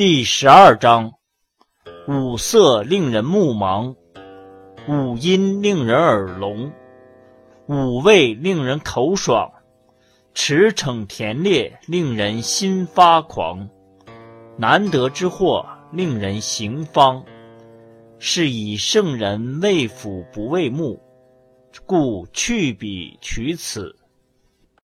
第十二章：五色令人目盲，五音令人耳聋，五味令人口爽，驰骋甜猎令人心发狂，难得之货令人行方。是以圣人为辅不为目，故去彼取此。